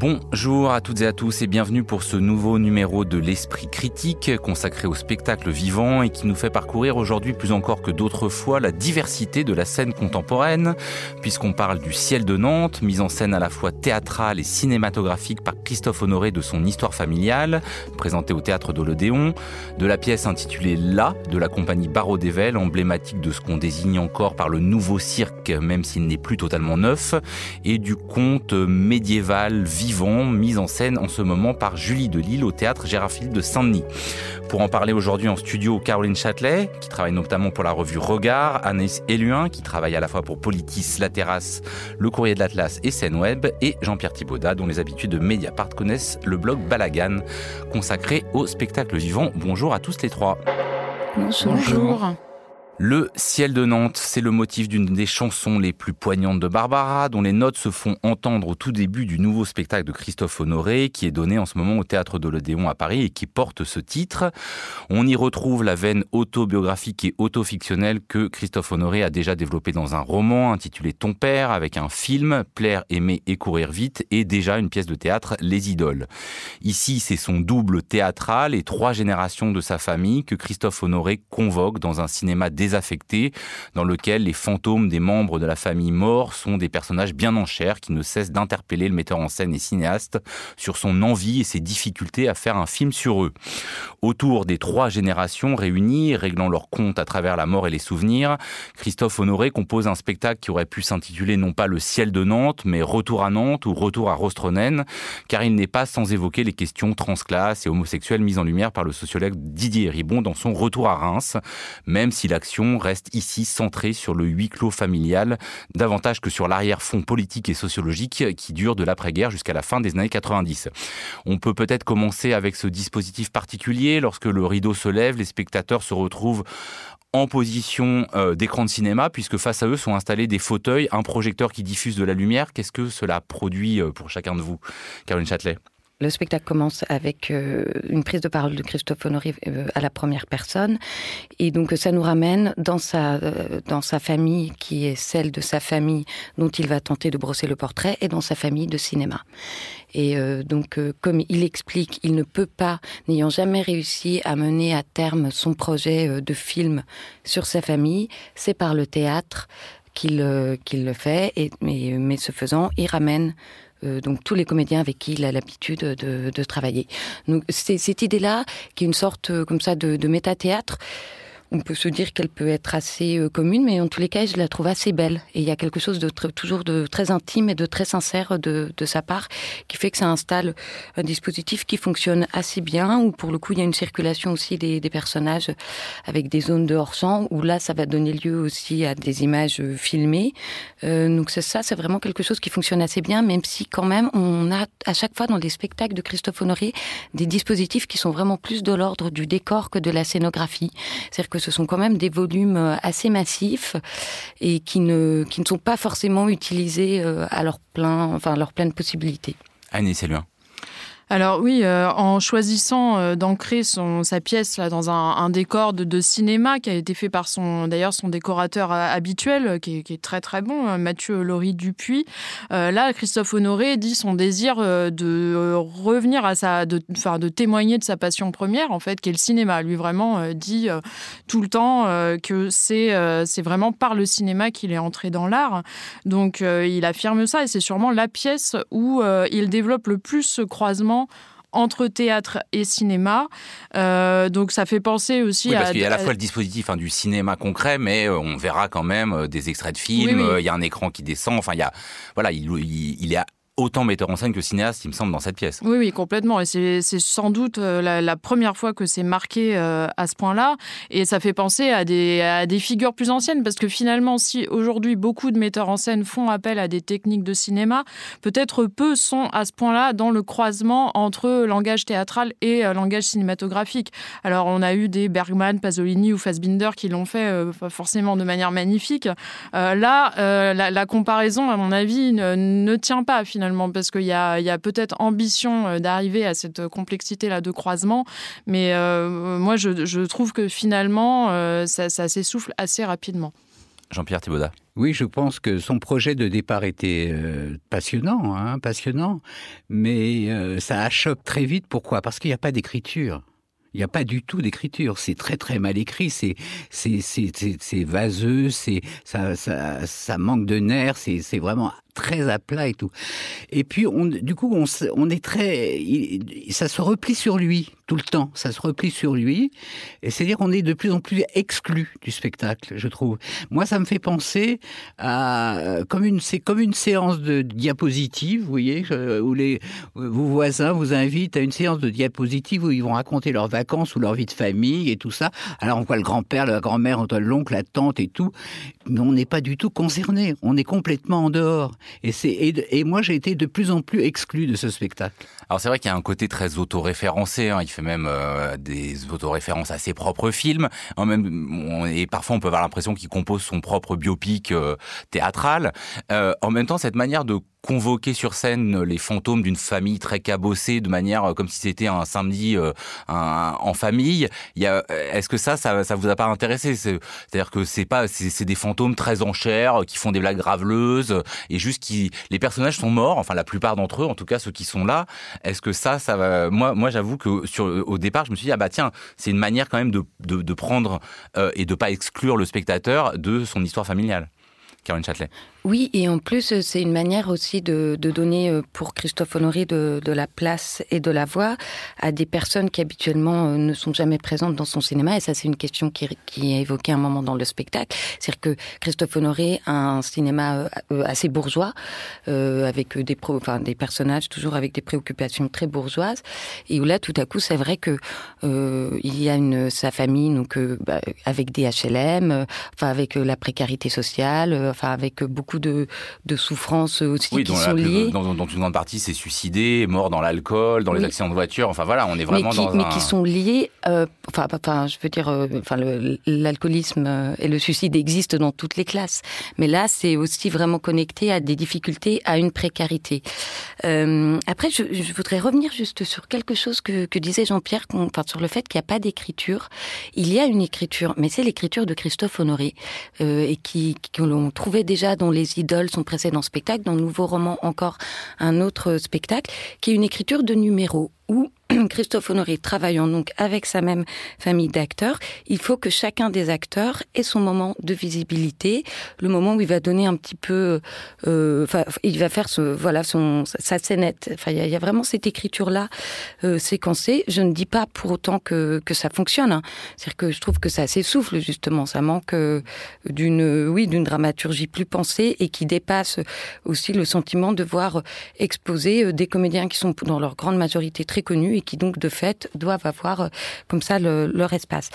Bonjour à toutes et à tous et bienvenue pour ce nouveau numéro de l'Esprit critique consacré au spectacle vivant et qui nous fait parcourir aujourd'hui plus encore que d'autres fois la diversité de la scène contemporaine puisqu'on parle du ciel de Nantes, mise en scène à la fois théâtrale et cinématographique par Christophe Honoré de son histoire familiale, présentée au théâtre de l'Odéon, de la pièce intitulée La de la compagnie Barreau d'Evel, emblématique de ce qu'on désigne encore par le nouveau cirque même s'il n'est plus totalement neuf, et du conte médiéval mise en scène en ce moment par Julie Delille au théâtre Gérard Philippe de Saint-Denis. Pour en parler aujourd'hui en studio, Caroline Châtelet, qui travaille notamment pour la revue Regard, Agnès Eluin, qui travaille à la fois pour Politis, La Terrasse, Le Courrier de l'Atlas et Scène Web, et Jean-Pierre Thibaudat, dont les habitudes de Mediapart connaissent le blog Balagan, consacré au spectacle vivant. Bonjour à tous les trois. Bonjour. Bonjour. Le ciel de Nantes, c'est le motif d'une des chansons les plus poignantes de Barbara, dont les notes se font entendre au tout début du nouveau spectacle de Christophe Honoré, qui est donné en ce moment au théâtre de l'Odéon à Paris et qui porte ce titre. On y retrouve la veine autobiographique et autofictionnelle que Christophe Honoré a déjà développée dans un roman intitulé Ton père, avec un film, Plaire, aimer et courir vite, et déjà une pièce de théâtre, Les idoles. Ici, c'est son double théâtral et trois générations de sa famille que Christophe Honoré convoque dans un cinéma désordonné affectés, dans lequel les fantômes des membres de la famille morts sont des personnages bien en chair qui ne cessent d'interpeller le metteur en scène et cinéaste sur son envie et ses difficultés à faire un film sur eux. Autour des trois générations réunies, réglant leurs comptes à travers la mort et les souvenirs, Christophe Honoré compose un spectacle qui aurait pu s'intituler non pas Le ciel de Nantes, mais Retour à Nantes ou Retour à Rostronen, car il n'est pas sans évoquer les questions transclasses et homosexuelles mises en lumière par le sociologue Didier Ribon dans son Retour à Reims, même si l'action reste ici centrée sur le huis clos familial, davantage que sur l'arrière-fond politique et sociologique qui dure de l'après-guerre jusqu'à la fin des années 90. On peut peut-être commencer avec ce dispositif particulier. Lorsque le rideau se lève, les spectateurs se retrouvent en position euh, d'écran de cinéma, puisque face à eux sont installés des fauteuils, un projecteur qui diffuse de la lumière. Qu'est-ce que cela produit euh, pour chacun de vous, Caroline Châtelet? Le spectacle commence avec euh, une prise de parole de Christophe Honoré euh, à la première personne. Et donc, ça nous ramène dans sa, euh, dans sa famille, qui est celle de sa famille dont il va tenter de brosser le portrait, et dans sa famille de cinéma. Et donc, comme il explique, il ne peut pas, n'ayant jamais réussi à mener à terme son projet de film sur sa famille, c'est par le théâtre qu'il qu'il le fait. Et, mais, mais ce faisant, il ramène euh, donc tous les comédiens avec qui il a l'habitude de, de, travailler. Donc c'est cette idée-là, qui est une sorte euh, comme ça de, de méta-théâtre, on peut se dire qu'elle peut être assez euh, commune, mais en tous les cas, je la trouve assez belle. Et il y a quelque chose de toujours de très intime et de très sincère de, de, sa part, qui fait que ça installe un dispositif qui fonctionne assez bien, où pour le coup, il y a une circulation aussi des, des personnages avec des zones de hors-champ, où là, ça va donner lieu aussi à des images euh, filmées. Euh, donc c'est ça, c'est vraiment quelque chose qui fonctionne assez bien, même si quand même, on a à chaque fois dans les spectacles de Christophe Honoré des dispositifs qui sont vraiment plus de l'ordre du décor que de la scénographie. C'est-à-dire que ce sont quand même des volumes euh, assez massifs et qui ne, qui ne sont pas forcément utilisés euh, à leur plein, enfin, à leur pleine possibilité. Annie, c'est loin. Alors oui, euh, en choisissant euh, d'ancrer sa pièce là dans un, décor de, cinéma qui a été fait par son d'ailleurs son décorateur euh, habituel euh, qui est, très très bon, euh, Mathieu Laurie Dupuis. Là, Christophe Honoré dit son désir de revenir à sa de enfin de témoigner de sa passion première en fait, qui est le cinéma. Lui vraiment dit tout le temps que c'est c'est vraiment par le cinéma qu'il est entré dans l'art. Donc il affirme ça et c'est sûrement la pièce où il développe le plus ce croisement entre théâtre et cinéma. Euh, donc ça fait penser aussi oui, parce à... Parce qu'il y a à la fois le dispositif hein, du cinéma concret, mais euh, on verra quand même euh, des extraits de films, oui, oui. il y a un écran qui descend, enfin il y a... Voilà, il, il, il est autant metteur en scène que cinéaste, il me semble, dans cette pièce. Oui, oui, complètement. Et c'est sans doute la, première fois que c'est marqué à ce point-là. Et ça fait penser à des, figures plus anciennes, parce que finalement, si aujourd'hui beaucoup de metteurs en scène font appel à des techniques de cinéma, peut-être peu sont à ce point-là dans le croisement entre langage théâtral et langage cinématographique. Alors, on a eu des Bergman, Pasolini ou Fassbinder qui l'ont fait euh, forcément de manière magnifique. Euh, là, euh, la, comparaison, à mon avis, ne, tient pas finalement, parce qu'il y a, peut-être ambition d'arriver à cette complexité-là de croisement, mais moi, je, trouve que finalement, ça, s'essouffle assez rapidement. Jean-Pierre Thibaudat. Oui, je pense que son projet de départ était passionnant, hein, passionnant, mais ça achoppe très vite. Pourquoi? Parce qu'il n'y a pas d'écriture. Il n'y a pas du tout d'écriture. C'est très très mal écrit. C'est c'est c'est vaseux. C'est ça, ça ça manque de nerfs. C'est c'est vraiment très à plat et tout. Et puis, on, du coup, on, on est très, ça se replie sur lui tout le temps. Ça se replie sur lui. Et c'est-à-dire qu'on est de plus en plus exclu du spectacle, je trouve. Moi, ça me fait penser à comme une, c'est comme une séance de diapositives, vous voyez, euh, où les vos voisins vous invitent à une séance de diapositives où ils vont raconter leurs vacances ou leur vie de famille et tout ça. Alors on voit le grand-père, la grand-mère, on voit l'oncle, la tante et tout, mais on n'est pas du tout concerné. On est complètement en dehors. Et, c'est, et, moi, j'ai été de plus en plus exclu de ce spectacle. Alors c'est vrai qu'il y a un côté très autoréférencé. Hein. Il fait même euh, des autoréférences à ses propres films. Même, et parfois, on peut avoir l'impression qu'il compose son propre biopic euh, théâtral. Euh, en même temps, cette manière de convoquer sur scène les fantômes d'une famille très cabossée de manière euh, comme si c'était un samedi euh, en famille. Euh, est-ce que ça, ça, vous a pas intéressé? C'est-à-dire que c'est pas, c'est des fantômes très en chair qui font des blagues graveleuses et juste qui, les personnages sont morts, enfin la plupart d'entre eux, en tout cas ceux qui sont là. Est-ce que ça, ça va Moi, j'avoue que sur au départ, je me suis dit ah bah tiens, c'est une manière quand même de prendre et de pas exclure le spectateur de son histoire familiale. Caroline Châtelet. Oui, et en plus, c'est une manière aussi de, donner euh, pour Christophe Honoré de, la place et de la voix à des personnes qui habituellement euh, ne sont jamais présentes dans son cinéma. Et ça, c'est une question qui, qui est évoquée un moment dans le spectacle. C'est-à-dire que Christophe Honoré a un cinéma euh, assez bourgeois, avec des, pro, enfin, des personnages toujours avec des préoccupations très bourgeoises. Et où là, tout à coup, c'est vrai que il y a une, sa famille, donc bah, avec des HLM, enfin avec la précarité sociale, enfin avec beaucoup de, de souffrances aussi qui sont liées. Dans, une grande partie, c'est suicidé, mort dans l'alcool, dans les accidents de voiture. Enfin voilà, on est vraiment mais qui, dans mais qui sont liés. Euh, enfin, enfin, je veux dire, euh, enfin, l'alcoolisme euh, et le suicide existent dans toutes les classes. Mais là, c'est aussi vraiment connecté à des difficultés, à une précarité. après, je, je, voudrais revenir juste sur quelque chose que, que disait Jean-Pierre, enfin, sur le fait qu'il n'y a pas d'écriture. Il y a une écriture, mais c'est l'écriture de Christophe Honoré et qui, que l'on trouvait déjà dans les les idoles, son précédent spectacle, dans le nouveau roman encore un autre spectacle, qui est une écriture de numéros où Christophe Honoré travaillant donc avec sa même famille d'acteurs, il faut que chacun des acteurs ait son moment de visibilité, le moment où il va donner un petit peu, euh, enfin, il va faire ce, voilà, son, sa scénette. Enfin, il y, a vraiment cette écriture-là euh, séquencée. Je ne dis pas pour autant que, que ça fonctionne. Hein. C'est-à-dire que je trouve que ça s'essouffle justement. Ça manque euh, d'une, oui, d'une dramaturgie plus pensée et qui dépasse aussi le sentiment de voir exposer des comédiens qui sont dans leur grande majorité très connus et qui donc de fait doivent avoir euh, comme ça leur espace.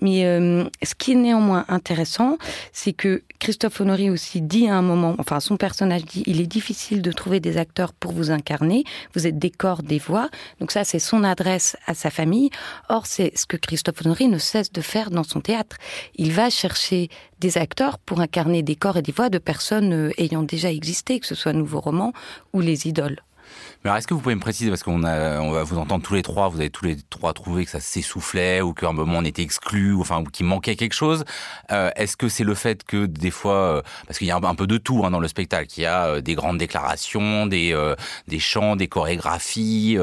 Mais euh, ce qui est néanmoins intéressant, c'est que Christophe Honoré aussi dit à un moment, enfin son personnage dit, il est difficile de trouver des acteurs pour vous incarner, vous êtes des corps, des voix, donc ça c'est son adresse à sa famille. Or c'est ce que Christophe Honoré ne cesse de faire dans son théâtre. Il va chercher des acteurs pour incarner des corps et des voix de personnes euh, ayant déjà existé, que ce soit Nouveau Roman ou les idoles. Mais est-ce que vous pouvez me préciser, parce qu'on a, on va vous entendre tous les trois, vous avez tous les trois trouvé que ça s'essoufflait ou qu'à un moment on était exclu, ou enfin, ou qu'il manquait quelque chose. Euh, est-ce que c'est le fait que des fois, euh, parce qu'il y a un, peu de tout hein, dans le spectacle, il y a euh, des grandes déclarations, des, des chants, des chorégraphies,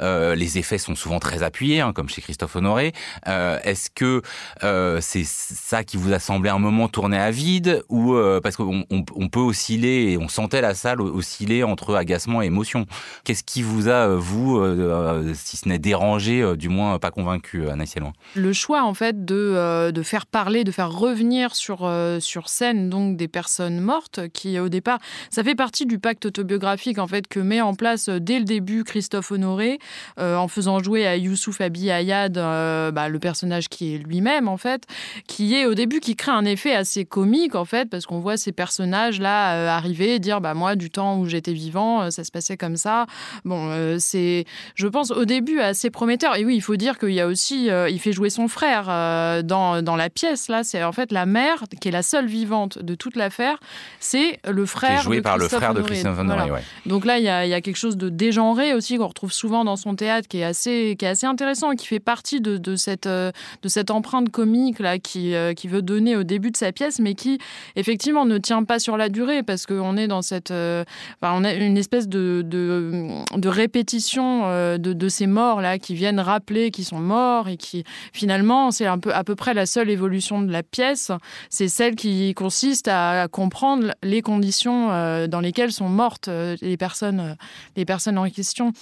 les effets sont souvent très appuyés, hein, comme chez Christophe Honoré. est-ce que c'est ça qui vous a semblé un moment tourner à vide, ou parce qu'on on, peut osciller, et on sentait la salle osciller entre agacement et émotion? Qu'est-ce qui vous a, vous, si ce n'est dérangé, du moins pas convaincu, Anaïs Loin Le choix, en fait, de, de faire parler, de faire revenir sur, sur scène donc des personnes mortes, qui au départ, ça fait partie du pacte autobiographique en fait que met en place dès le début Christophe Honoré, en faisant jouer à Youssouf Abi Ayad, bah, le personnage qui est lui-même en fait, qui est au début qui crée un effet assez comique en fait, parce qu'on voit ces personnages là euh, arriver, dire bah moi du temps où j'étais vivant, euh, ça se passait comme ça. Bon, euh, c'est, je pense au début assez prometteur. Et oui, il faut dire qu'il y a aussi, il fait jouer son frère dans, dans la pièce là. C'est en fait la mère qui est la seule vivante de toute l'affaire. C'est le frère. Qui joué par le frère de Christophe Honoré. Donc là, il y, a, il y, a, quelque chose de dégenré aussi qu'on retrouve souvent dans son théâtre, qui est assez, qui est assez intéressant et qui fait partie de, de cette, de cette empreinte comique là qui, qui veut donner au début de sa pièce, mais qui effectivement ne tient pas sur la durée parce qu'on est dans cette, euh, on a une espèce de, de, répétition euh, de, de, ces morts là qui viennent rappeler qu'ils sont morts et qui finalement c'est un peu à peu près la seule évolution de la pièce, c'est celle qui consiste à comprendre les conditions euh, dans lesquelles sont mortes les personnes, les personnes en question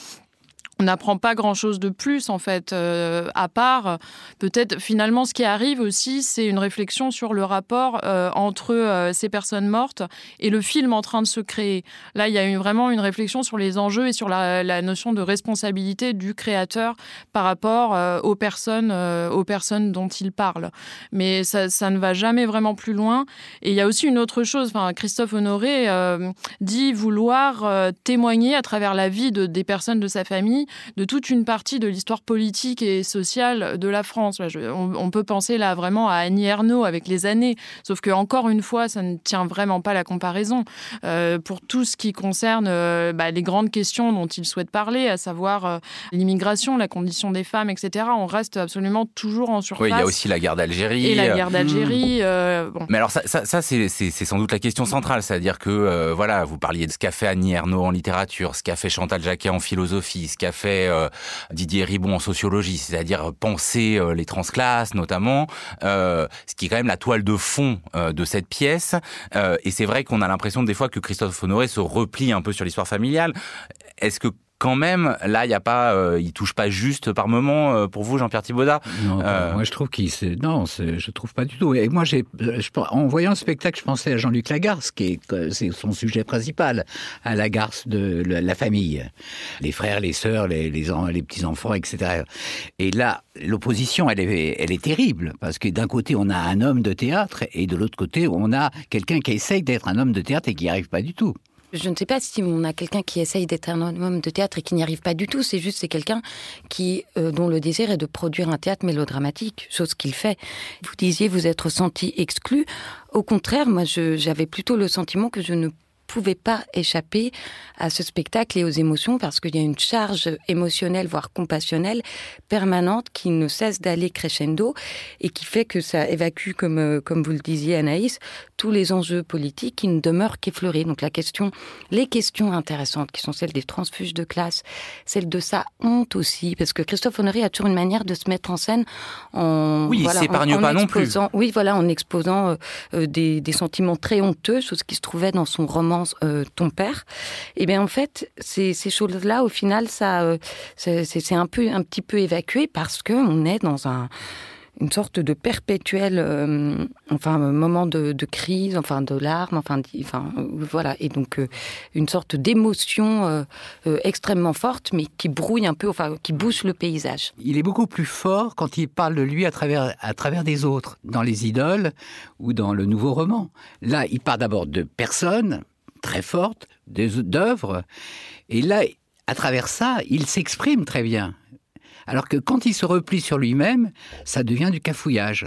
on n'apprend pas grand-chose de plus en fait, euh, à part peut-être finalement ce qui arrive aussi, c'est une réflexion sur le rapport euh, entre euh, ces personnes mortes et le film en train de se créer. Là, il y a vraiment une réflexion sur les enjeux et sur la, notion de responsabilité du créateur par rapport aux personnes, aux personnes dont il parle. Mais ça, ne va jamais vraiment plus loin. Et il y a aussi une autre chose. Enfin, Christophe Honoré dit vouloir témoigner à travers la vie de, des personnes de sa famille de toute une partie de l'histoire politique et sociale de la France. on, peut penser là vraiment à Annie Ernaux avec les années, sauf que encore une fois, ça ne tient vraiment pas la comparaison. Euh, pour tout ce qui concerne euh, bah, les grandes questions dont il souhaite parler, à savoir euh, l'immigration, la condition des femmes, etc., on reste absolument toujours en surface. Oui, il y a aussi la guerre d'Algérie. Et la guerre d'Algérie. Bon. Mais alors ça, ça, c'est sans doute la question centrale, c'est-à-dire que voilà, vous parliez de ce qu'a fait Annie Ernaux en littérature, ce qu'a fait Chantal Jacquet en philosophie, ce qu'a fait euh, Didier Ribon en sociologie, c'est-à-dire penser euh, les transclasses notamment, euh, ce qui est quand même la toile de fond de cette pièce. et c'est vrai qu'on a l'impression des fois que Christophe Honoré se replie un peu sur l'histoire familiale. Est-ce que quand même, là, il y a pas, euh, il touche pas juste par moment euh, pour vous, Jean-Pierre Thibaudat. Non, euh, moi je trouve qu'il, non, je trouve pas du tout. Et moi, j'ai, en voyant le spectacle, je pensais à Jean-Luc Lagarce, qui est, c'est son sujet principal, à Lagarce de la famille, les frères, les sœurs, les, les, les petits enfants, etc. Et là, l'opposition, elle est, elle est terrible parce que d'un côté, on a un homme de théâtre et de l'autre côté, on a quelqu'un qui essaye d'être un homme de théâtre et qui n'y arrive pas du tout. Je ne sais pas si on a quelqu'un qui essaye d'être un homme de théâtre et qui n'y arrive pas du tout. C'est juste c'est quelqu'un qui euh, dont le désir est de produire un théâtre mélodramatique, chose qu'il fait. Vous disiez vous être senti exclu. Au contraire, moi j'avais plutôt le sentiment que je ne pouvait pas échapper à ce spectacle et aux émotions parce qu'il y a une charge émotionnelle, voire compassionnelle, permanente qui ne cesse d'aller crescendo et qui fait que ça évacue, comme, euh, comme vous le disiez Anaïs, tous les enjeux politiques qui ne demeurent qu'effleurés. Donc la question, les questions intéressantes qui sont celles des transfuges de classe, celles de sa honte aussi, parce que Christophe Honoré a toujours une manière de se mettre en scène en... Oui, voilà, il s'épargne pas non plus. Oui, voilà, en exposant euh, euh, des, des sentiments très honteux, chose qui se trouvait dans son roman euh, ton père, et eh bien en fait, ces, choses-là, au final, ça, euh, c'est un peu, un petit peu évacué parce que on est dans un une sorte de perpétuel euh, enfin moment de, crise enfin de larmes enfin enfin voilà. Et donc une sorte d'émotion extrêmement forte mais qui brouille un peu enfin qui bouche le paysage. Il est beaucoup plus fort quand il parle de lui à travers à travers des autres dans les idoles ou dans le nouveau roman. Là il part d'abord de personnes très forte d'œuvres. Et là, à travers ça, il s'exprime très bien. Alors que quand il se replie sur lui-même, ça devient du cafouillage.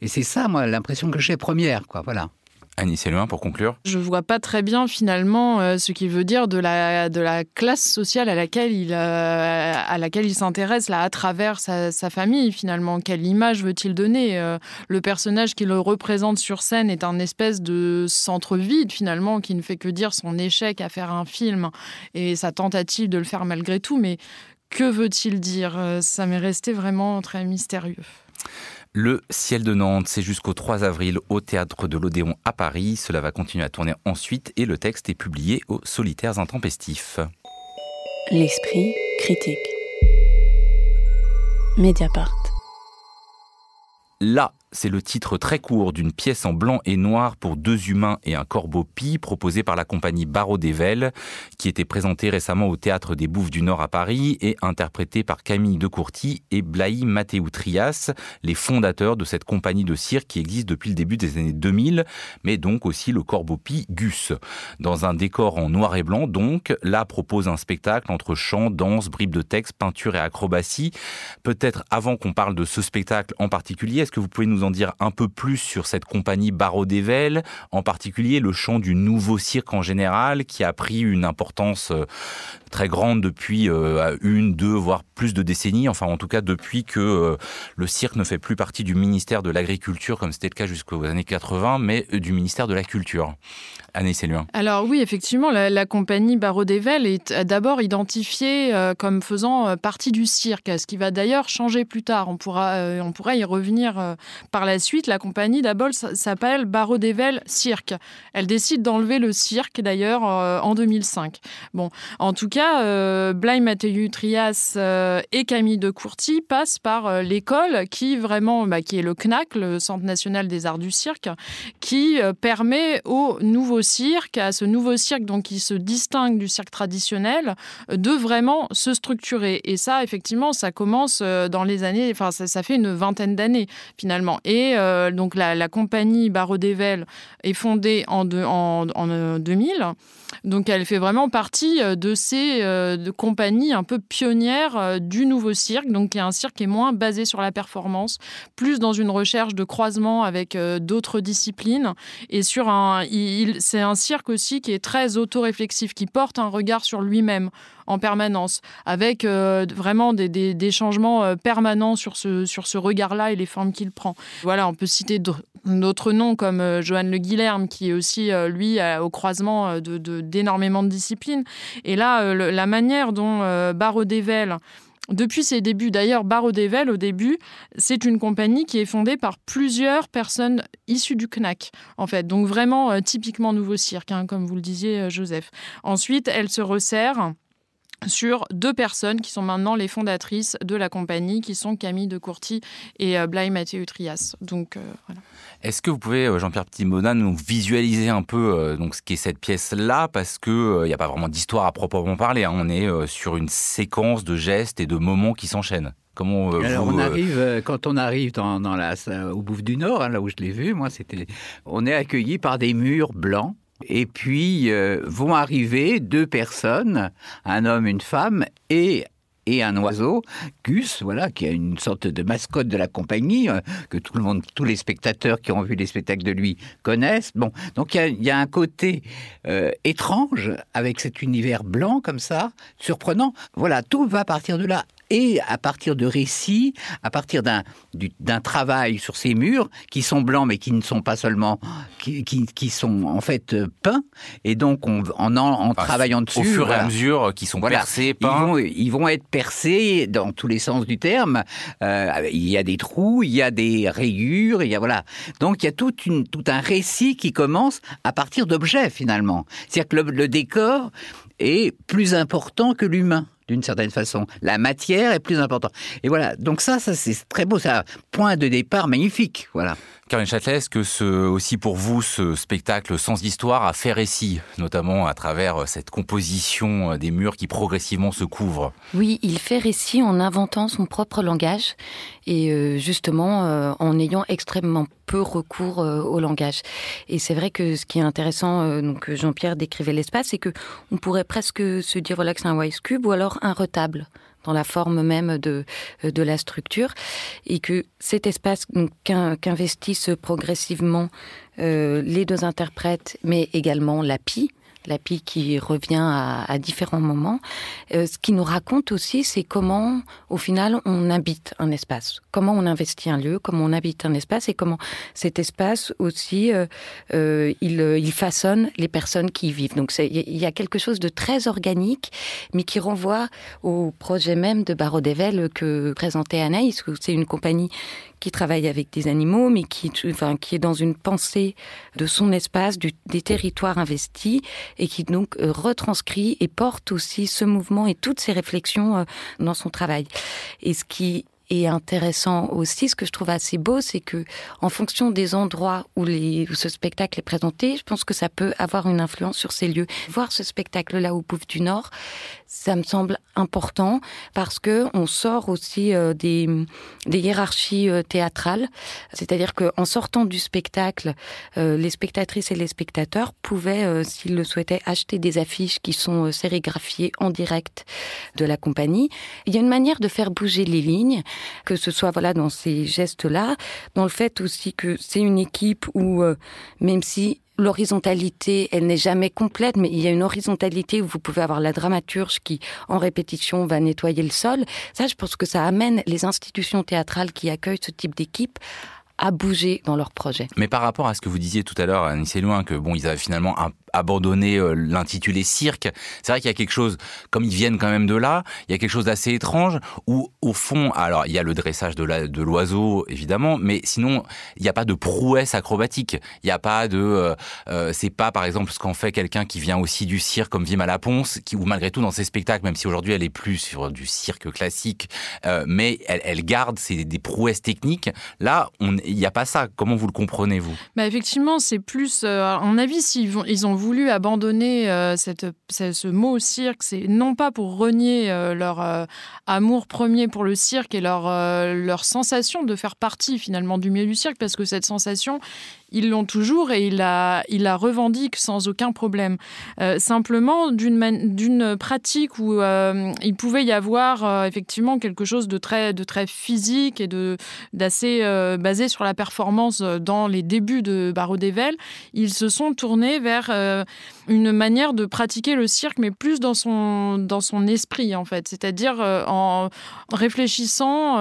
Et c'est ça, moi, l'impression que j'ai première, quoi. Voilà. Annie Séloin, pour conclure. Je vois pas très bien finalement euh, ce qu'il veut dire de la, de la classe sociale à laquelle il, euh, à laquelle il s'intéresse là à travers sa, famille finalement. Quelle image veut-il donner euh, Le personnage qui le représente sur scène est un espèce de centre vide finalement qui ne fait que dire son échec à faire un film et sa tentative de le faire malgré tout. Mais que veut-il dire? Ça m'est resté vraiment très mystérieux. Le ciel de Nantes, c'est jusqu'au 3 avril au théâtre de l'Odéon à Paris. Cela va continuer à tourner ensuite et le texte est publié aux Solitaires Intempestifs. L'esprit critique. Mediapart. Là, c'est le titre très court d'une pièce en blanc et noir pour deux humains et un corbeau pie proposée par la compagnie Barreau d'Evel, qui était présentée récemment au Théâtre des Bouffes du Nord à Paris et interprétée par Camille Decourty et Blaï Mathéou Trias, les fondateurs de cette compagnie de cirque qui existe depuis le début des années 2000, mais donc aussi le corbeau pie Gus. Dans un décor en noir et blanc, donc, là propose un spectacle entre chant, danse, bribes de texte, peinture et acrobatie. Peut-être avant qu'on parle de ce spectacle en particulier, est-ce que vous pouvez nous en dire un peu plus sur cette compagnie Barreau d'Evel, en particulier le chant du nouveau cirque en général, qui a pris une importance euh, très grande depuis euh, une, deux, voire plus de décennies, enfin en tout cas depuis que euh, le cirque ne fait plus partie du ministère de l'Agriculture, comme c'était le cas jusqu'aux années 80, mais du ministère de la Culture. Alors oui, effectivement, la, compagnie Barreau d'Evel est d'abord identifiée comme faisant partie du cirque, ce qui va d'ailleurs changer plus tard. On pourra, on pourra y revenir par la suite. La compagnie d'abord s'appelle Barreau d'Evel Cirque. Elle décide d'enlever le cirque d'ailleurs en 2005. Bon, en tout cas, euh, Blaye Mathieu Trias euh, et Camille de Courty passent par euh, l'école qui vraiment, bah, qui est le CNAC, le Centre national des arts du cirque, qui euh, permet au nouveau cirque, à ce nouveau cirque donc qui se distingue du cirque traditionnel, de vraiment se structurer. Et ça, effectivement, ça commence dans les années, enfin, ça, fait une vingtaine d'années finalement. Et euh, donc la, la compagnie Barreau d'Evel est fondée en, de, en, en 2000. Donc elle fait vraiment partie de ces euh, de compagnies un peu pionnières euh, du nouveau cirque, donc qui est un cirque qui est moins basé sur la performance, plus dans une recherche de croisement avec euh, d'autres disciplines et sur un c'est un cirque aussi qui est très autoréflexif, qui porte un regard sur lui-même en permanence, avec euh, vraiment des, changements euh, permanents sur ce, sur ce regard-là et les formes qu'il prend. Voilà, on peut citer d'autres noms comme euh, Johan Le Guilherme, qui est aussi, euh, lui, au croisement d'énormément de, de, disciplines. Et là, la manière dont Barreau d'Evel depuis ses débuts, d'ailleurs, Barreau d'Evel, au début, c'est une compagnie qui est fondée par plusieurs personnes issues du CNAC, en fait. Donc vraiment, euh, typiquement nouveau cirque, hein, comme vous le disiez, euh, Joseph. Ensuite, elle se resserre sur deux personnes qui sont maintenant les fondatrices de la compagnie, qui sont Camille de Courty et euh, Blaye Mathieu Trias. Donc, euh, voilà. Est-ce que vous pouvez, euh, Jean-Pierre Petit-Monin, nous visualiser un peu euh, donc, ce qu'est cette pièce-là? Parce qu'il n'y euh, a pas vraiment d'histoire à proprement parler. Hein. On est euh, sur une séquence de gestes et de moments qui s'enchaînent. Comment euh, Alors vous, on arrive euh... quand on arrive dans, dans la, au Bouffe du Nord, hein, là où je l'ai vu, moi c'était, on est accueilli par des murs blancs et puis euh, vont arriver deux personnes, un homme, une femme, et et un oiseau, Gus, voilà, qui a une sorte de mascotte de la compagnie euh, que tout le monde, tous les spectateurs qui ont vu les spectacles de lui connaissent. Bon, donc il y, y, a un côté euh, étrange avec cet univers blanc comme ça, surprenant. Voilà, tout va partir de là et à partir de récits, à partir d'un travail sur ces murs qui sont blancs mais qui ne sont pas seulement qui, qui, qui sont en fait euh, peints. Et donc on, en, en travaillant dessus au fur voilà, et à mesure qui sont voilà, percés peints. Ils vont, ils vont être percés dans tous les sens du terme. Euh, il y a des trous il y a des rayures il y a voilà. Donc il y a toute une, tout un récit qui commence à partir d'objets finalement. C'est-à-dire que le, le décor est plus important que l'humain d'une certaine façon. La matière est plus importante. Et voilà, donc ça, ça c'est très beau, c'est un point de départ magnifique. Voilà. Caroline Châtelet, est-ce que ce, aussi pour vous, ce spectacle sans histoire a fait récit, notamment à travers cette composition des murs qui progressivement se couvrent? Oui, il fait récit en inventant son propre langage et euh, justement euh, en ayant extrêmement peu recours euh, au langage. Et c'est vrai que ce qui est intéressant, euh, donc Jean-Pierre décrivait l'espace, c'est que on pourrait presque se dire que c'est un wise cube ou alors un retable dans la forme même de, de la structure et que cet espace qu'investissent progressivement euh, les deux interprètes mais également la pie la qui revient à, différents moments. Euh, ce qui nous raconte aussi, c'est comment, au final, on habite un espace, comment on investit un lieu, comment on habite un espace et comment cet espace aussi, euh, euh, il, façonne les personnes qui y vivent. Donc il y a quelque chose de très organique, mais qui renvoie au projet même de Barreau d'Evel que présentait Anaïs, c'est une compagnie qui travaille avec des animaux, mais qui, enfin, qui est dans une pensée de son espace, du, des territoires investis, et qui donc euh, retranscrit et porte aussi ce mouvement et toutes ces réflexions euh, dans son travail. Et ce qui et intéressant aussi, ce que je trouve assez beau, c'est que en fonction des endroits où, les, où ce spectacle est présenté, je pense que ça peut avoir une influence sur ces lieux. Voir ce spectacle-là au Pouf du Nord, ça me semble important parce que on sort aussi euh, des, des hiérarchies euh, théâtrales. C'est-à-dire qu'en sortant du spectacle, euh, les spectatrices et les spectateurs pouvaient, s'ils le souhaitaient, acheter des affiches qui sont sérigraphiées en direct de la compagnie. Il y a une manière de faire bouger les lignes que ce soit voilà dans ces gestes-là, dans le fait aussi que c'est une équipe où même si l'horizontalité, elle n'est jamais complète, mais il y a une horizontalité où vous pouvez avoir la dramaturge qui, en répétition, va nettoyer le sol. Ça, je pense que ça amène les institutions théâtrales qui accueillent ce type d'équipe à bouger dans leur projet. Mais par rapport à ce que vous disiez tout à l'heure, Annie Loin, que bon, ils avaient finalement un abandonner euh, l'intitulé cirque. C'est vrai qu'il y a quelque chose, comme ils viennent quand même de là, il y a quelque chose d'assez étrange où, au fond, alors il y a le dressage de l'oiseau, évidemment, mais sinon, il n'y a pas de prouesse acrobatique. Il n'y a pas de... Euh, euh, c'est pas, par exemple, ce qu'en fait quelqu'un qui vient aussi du cirque, comme Vima Laponce, qui, ou malgré tout, dans ses spectacles, même si aujourd'hui elle est plus sur du cirque classique, mais elle, garde ses, des prouesses techniques. Là, il n'y a pas ça. Comment vous le comprenez, vous? Bah Effectivement, c'est plus... à mon avis, s'ils ils ont voulu abandonner euh, ce mot cirque, c'est non pas pour renier euh, leur euh, amour premier pour le cirque et leur, leur sensation de faire partie finalement du milieu du cirque, parce que cette sensation, ils l'ont toujours et il la, il la revendique sans aucun problème. Simplement, d'une pratique où il pouvait y avoir effectivement quelque chose de très, de très physique et d'assez basé sur la performance dans les débuts de Barreau d'Evel, ils se sont tournés vers une manière de pratiquer le cirque, mais plus dans son, dans son esprit, en fait. C'est-à-dire en réfléchissant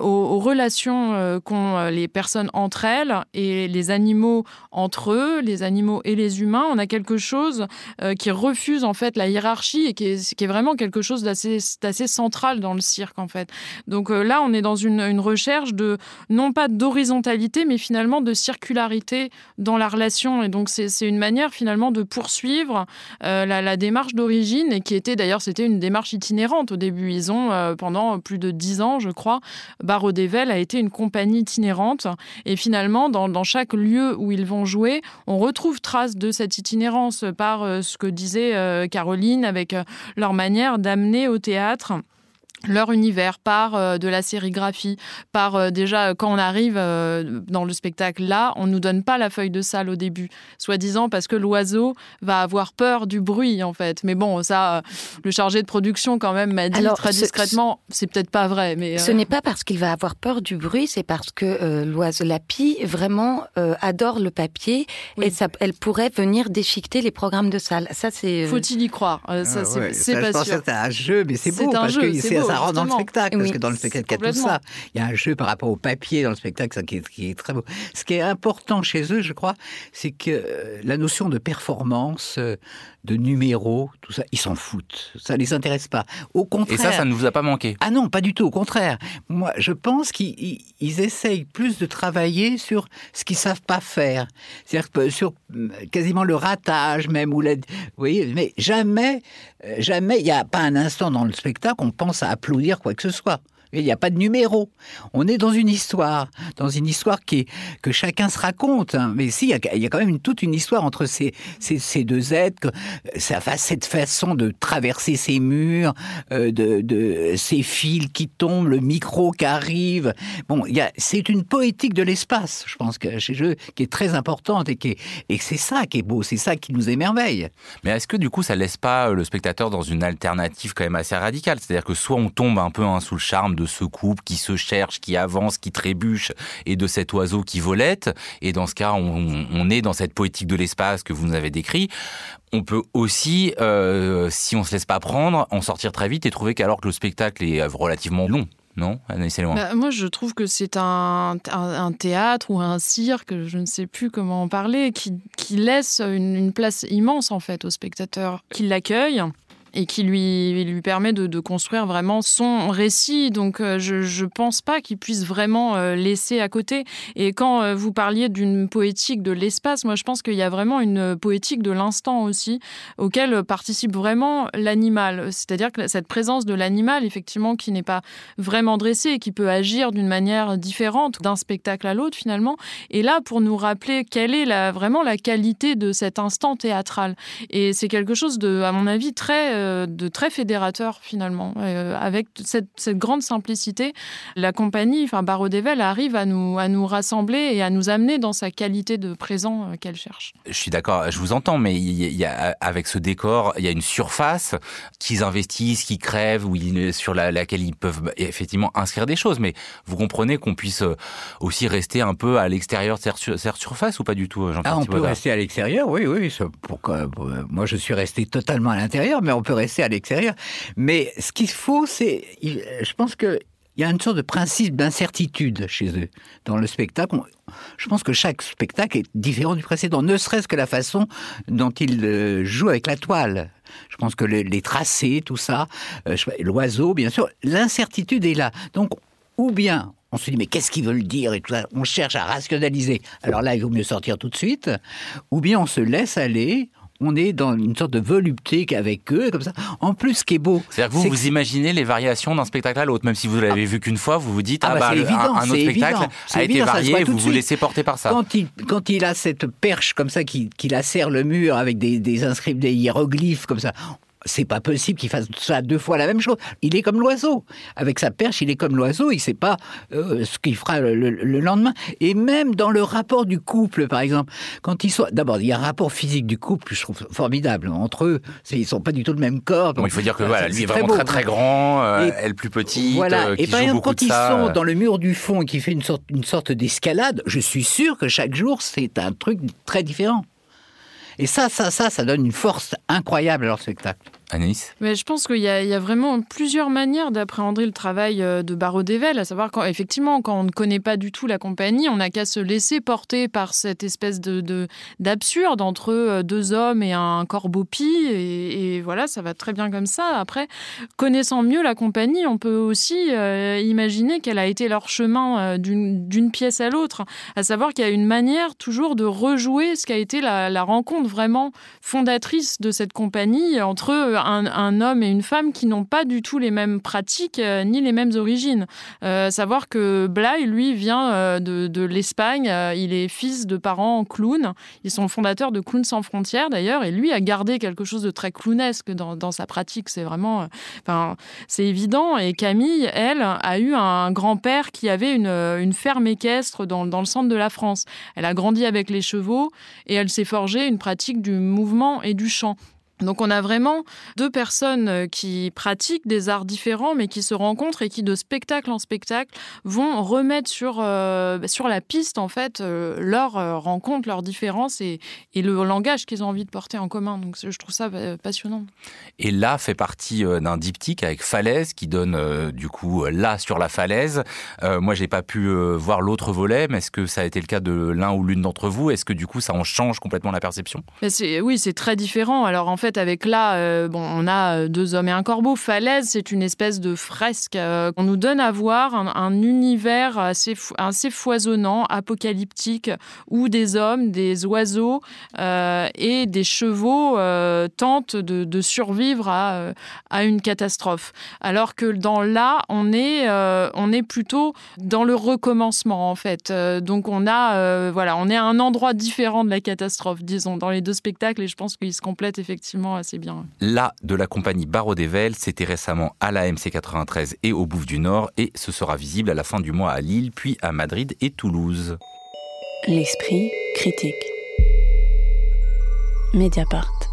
aux, aux, relations qu'ont les personnes entre elles et les animaux entre eux, les animaux et les humains. On a quelque chose euh, qui refuse en fait la hiérarchie et qui est, vraiment quelque chose d'assez central dans le cirque en fait. Donc euh, là, on est dans une, recherche de non pas d'horizontalité, mais finalement de circularité dans la relation. Et donc c'est une manière finalement de poursuivre euh, la, démarche d'origine et qui était d'ailleurs c'était une démarche itinérante au début. Ils ont pendant plus de dix ans, je crois, Barreau a été une compagnie itinérante et finalement dans, chaque lieu où ils vont jouer, on retrouve trace de cette itinérance par euh, ce que disait euh, Caroline avec euh, leur manière d'amener au théâtre leur univers par euh, de la sérigraphie, par euh, déjà quand on arrive euh, dans le spectacle là, on nous donne pas la feuille de salle au début, soi-disant parce que l'oiseau va avoir peur du bruit en fait. Mais bon, ça, le chargé de production quand même m'a dit très discrètement, c'est peut-être pas vrai. Mais ce n'est pas parce qu'il va avoir peur du bruit, c'est parce que l'oiseau, la pie vraiment adore le papier et ça, elle pourrait venir déchiqueter les programmes de salle. Ça c'est. Faut-il y croire? Ça ah c'est pas sûr. C'est un jeu, mais c'est beau parce que c'est ça rentre dans le spectacle, parce que dans le spectacle, il y a tout ça. Il y a un jeu par rapport au papier dans le spectacle, ça qui est, qui est très beau. Ce qui est important chez eux, je crois, c'est que euh, la notion de performance, euh, de numéros, tout ça, ils s'en foutent. Ça les intéresse pas. Au contraire. Et ça, ça ne vous a pas manqué? Ah non, pas du tout. Au contraire. Moi, je pense qu'ils essayent plus de travailler sur ce qu'ils savent pas faire. C'est-à-dire sur euh, quasiment le ratage même ou la, vous voyez, mais jamais, jamais, il n'y a pas un instant dans le spectacle on pense à applaudir quoi que ce soit. Il n'y a pas de numéro. On est dans une histoire, dans une histoire qui est, que chacun se raconte. Hein. Mais si, il y, a, quand même toute une histoire entre ces, ces, deux êtres. Ça cette façon de traverser ces murs, euh, de, ces fils qui tombent, le micro qui arrive. Bon, c'est une poétique de l'espace, je pense, que chez eux, qui est très importante et qui est, et c'est ça qui est beau, c'est ça qui nous émerveille. Mais est-ce que du coup, ça laisse pas le spectateur dans une alternative quand même assez radicale? C'est-à-dire que soit on tombe un peu hein, sous le charme ce couple qui se cherche, qui avance, qui trébuche, et de cet oiseau qui volette. Et dans ce cas, on, est dans cette poétique de l'espace que vous nous avez décrit. On peut aussi, euh, si on se laisse pas prendre, en sortir très vite et trouver qu'alors que le spectacle est relativement long, non bah, Moi, je trouve que c'est un, théâtre ou un cirque, je ne sais plus comment en parler, qui, laisse une, une, place immense en fait au spectateur qui l'accueille et qui lui, lui permet de, construire vraiment son récit. Donc euh, je ne pense pas qu'il puisse vraiment euh, laisser à côté. Et quand euh, vous parliez d'une poétique de l'espace, moi je pense qu'il y a vraiment une poétique de l'instant aussi, auquel participe vraiment l'animal. C'est-à-dire que cette présence de l'animal, effectivement, qui n'est pas vraiment dressé et qui peut agir d'une manière différente d'un spectacle à l'autre finalement, est là pour nous rappeler quelle est vraiment la qualité de cet instant théâtral. Et c'est quelque chose de, à mon avis, très, euh, de très fédérateur finalement. Euh, avec cette, cette, grande simplicité, la compagnie, enfin Barreau d'Evel, arrive à nous, à nous rassembler et à nous amener dans sa qualité de présent euh, qu'elle cherche. Je suis d'accord, je vous entends, mais il y a, avec ce décor, il y a une surface qu'ils investissent, qui crèvent, où ils, sur la, laquelle ils peuvent effectivement inscrire des choses. Mais vous comprenez qu'on puisse aussi rester un peu à l'extérieur de cette surface ou pas du tout, Jean-Pierre ah, On peut rester à l'extérieur, oui, oui. Pourquoi, moi, je suis resté totalement à l'intérieur, mais on peut rester à l'extérieur. Mais ce qu'il faut, c'est, je pense que il y a une sorte de principe d'incertitude chez eux. Dans le spectacle, je pense que chaque spectacle est différent du précédent, ne serait-ce que la façon dont ils euh, jouent avec la toile. Je pense que les, tracés, tout ça, euh, l'oiseau, bien sûr, l'incertitude est là. Donc, ou bien on se dit mais qu'est-ce qu'ils veulent dire et tout ça. On cherche à rationaliser. Alors là, il vaut mieux sortir tout de suite. Ou bien on se laisse aller, on est dans une sorte de volupté avec eux, comme ça. En plus, ce qui est beau. C'est-à-dire que vous, vous imaginez les variations d'un spectacle à l'autre, même si vous l'avez ah. vu qu'une fois, vous vous dites, ah, ah bah, un, autre spectacle a été varié, vous vous laissez porter par ça. Quand il, quand il a cette perche comme ça, qui, qui la serre le mur avec des, des des hiéroglyphes comme ça, c'est pas possible qu'il fasse ça deux fois la même chose. Il est comme l'oiseau. Avec sa perche, il est comme l'oiseau. Il sait pas euh, ce qu'il fera le, lendemain. Et même dans le rapport du couple, par exemple, quand ils sont, d'abord, il y a un rapport physique du couple, je trouve formidable entre eux. Ils sont pas du tout le même corps. il faut dire que voilà, lui est, vraiment très très grand, euh, elle plus petite. Voilà. Euh, et par exemple, quand ils sont dans le mur du fond et qui fait une sorte, une sorte d'escalade, je suis sûr que chaque jour c'est un truc très différent. Et ça, ça, ça, ça donne une force incroyable à leur spectacle. Anaïs Mais Je pense qu'il y, a vraiment plusieurs manières d'appréhender le travail euh, de Barreau d'Evel, à savoir qu'effectivement, quand on ne connaît pas du tout la compagnie, on n'a qu'à se laisser porter par cette espèce de d'absurde entre euh, deux hommes et un corbeau pie, et, voilà, ça va très bien comme ça. Après, connaissant mieux la compagnie, on peut aussi euh, imaginer qu'elle a été leur chemin d'une pièce à l'autre, à savoir qu'il y a une manière toujours de rejouer ce qu'a été la, la rencontre vraiment fondatrice de cette compagnie entre un, homme et une femme qui n'ont pas du tout les mêmes pratiques euh, ni les mêmes origines. Euh, savoir que Blay, lui, vient euh, de, l'Espagne. il est fils de parents clowns. Ils sont fondateurs de Clowns sans frontières, d'ailleurs. Et lui a gardé quelque chose de très clownesque dans, sa pratique. C'est vraiment... Enfin, c'est évident. Et Camille, elle, a eu un grand-père qui avait une, ferme équestre dans, dans le centre de la France. Elle a grandi avec les chevaux et elle s'est forgée une pratique du mouvement et du chant. Donc on a vraiment deux personnes euh, qui pratiquent des arts différents mais qui se rencontrent et qui de spectacle en spectacle vont remettre sur, euh, sur la piste en fait euh, leur rencontre, leurs différences et, et le langage qu'ils ont envie de porter en commun. Donc je trouve ça passionnant. Et là fait partie d'un diptyque avec Falaise qui donne du coup là sur la falaise. moi j'ai pas pu voir l'autre volet mais est-ce que ça a été le cas de l'un ou l'une d'entre vous? Est-ce que du coup ça en change complètement la perception? Oui c'est très différent. Alors en fait avec là, euh, bon, on a euh, deux hommes et un corbeau. Falaise, c'est une espèce de fresque. Euh, on nous donne à voir un, univers assez, foisonnant, apocalyptique, où des hommes, des oiseaux et des chevaux tentent de, survivre à, à, une catastrophe. Alors que dans là, on est, on est plutôt dans le recommencement en fait. donc on a, voilà, on est à un endroit différent de la catastrophe, disons, dans les deux spectacles, et je pense qu'ils se complètent effectivement assez bien. Là, de la compagnie Barreau d'Evel, c'était récemment à la MC93 et au Bouffe du Nord, et ce sera visible à la fin du mois à Lille, puis à Madrid et Toulouse. L'esprit critique. Mediapart.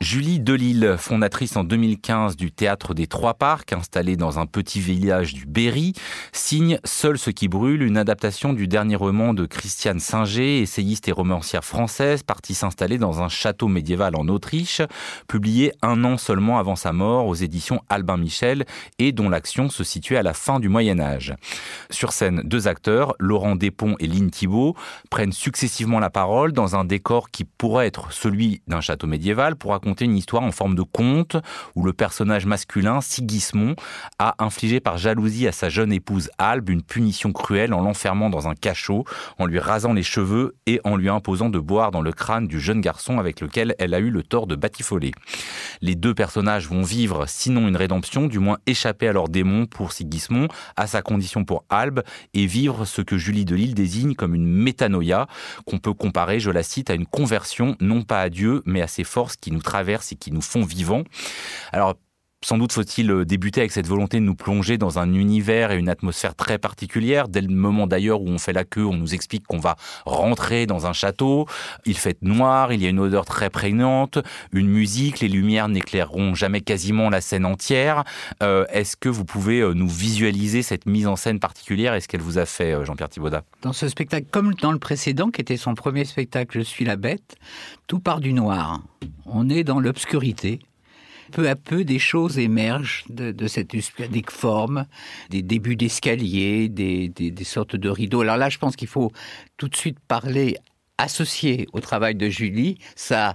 Julie Delille, fondatrice en 2015 du Théâtre des Trois Parcs, installé dans un petit village du Berry, signe Seul ce qui brûle, une adaptation du dernier roman de Christiane Singer, essayiste et romancière française, partie s'installer dans un château médiéval en Autriche, publié un an seulement avant sa mort aux éditions Albin Michel et dont l'action se situait à la fin du Moyen Âge. Sur scène, deux acteurs, Laurent Despont et Lynn Thibault, prennent successivement la parole dans un décor qui pourrait être celui d'un château médiéval pour raconter raconter une histoire en forme de conte où le personnage masculin, Sigismond, a infligé par jalousie à sa jeune épouse Albe une punition cruelle en l'enfermant dans un cachot, en lui rasant les cheveux et en lui imposant de boire dans le crâne du jeune garçon avec lequel elle a eu le tort de batifoler. Les deux personnages vont vivre, sinon une rédemption, du moins échapper à leurs démons pour Sigismond, à sa condition pour Albe, et vivre ce que Julie Delisle désigne comme une métanoïa, qu'on peut comparer, je la cite, à une conversion, non pas à Dieu, mais à ces forces qui nous traversent et qui nous font vivants. Alors, sans doute faut-il euh, débuter avec cette volonté de nous plonger dans un univers et une atmosphère très particulière. Dès le moment d'ailleurs où on fait la queue, on nous explique qu'on va rentrer dans un château. Il fait noir, il y a une odeur très prégnante, une musique, les lumières n'éclaireront jamais quasiment la scène entière. Euh, Est-ce que vous pouvez euh, nous visualiser cette mise en scène particulière et ce qu'elle vous a fait, Jean-Pierre Thibaudat? Dans ce spectacle, comme dans le précédent, qui était son premier spectacle, Je suis la bête, tout part du noir. On est dans l'obscurité peu à peu, des choses émergent de, cette uscadique forme, des débuts d'escalier, des, des, des, sortes de rideaux. Alors là, je pense qu'il faut tout de suite parler associé au travail de Julie, sa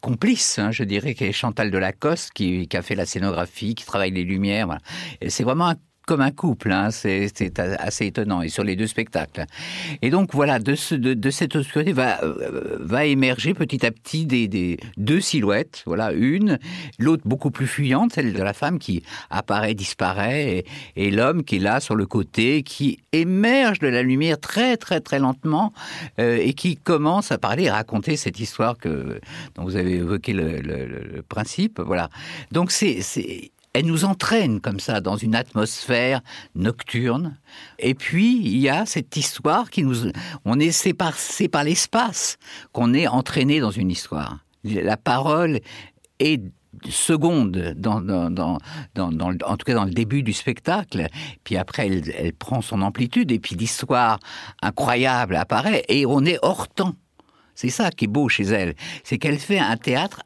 complice, hein, je dirais, qui est Chantal Delacoste, qui, a fait la scénographie, qui travaille les lumières. C'est vraiment un comme un couple, hein, c'est assez étonnant, et sur les deux spectacles. Et donc voilà, de, ce, de, de cette obscurité va, euh, va émerger petit à petit des, deux silhouettes, voilà, une, l'autre beaucoup plus fuyante, celle de la femme qui apparaît, disparaît, et, l'homme qui est là sur le côté, qui émerge de la lumière très très très lentement, euh, et qui commence à parler et raconter cette histoire que, dont vous avez évoqué le, le, le principe, voilà. Donc c'est elle nous entraîne comme ça dans une atmosphère nocturne. Et puis, il y a cette histoire qui nous... On est par l'espace qu'on est entraîné dans une histoire. La parole est seconde en tout cas dans le début du spectacle. Puis après elle, elle prend son amplitude et puis l'histoire incroyable apparaît et on est hors temps. C'est ça qui est beau chez elle. C'est qu'elle fait un théâtre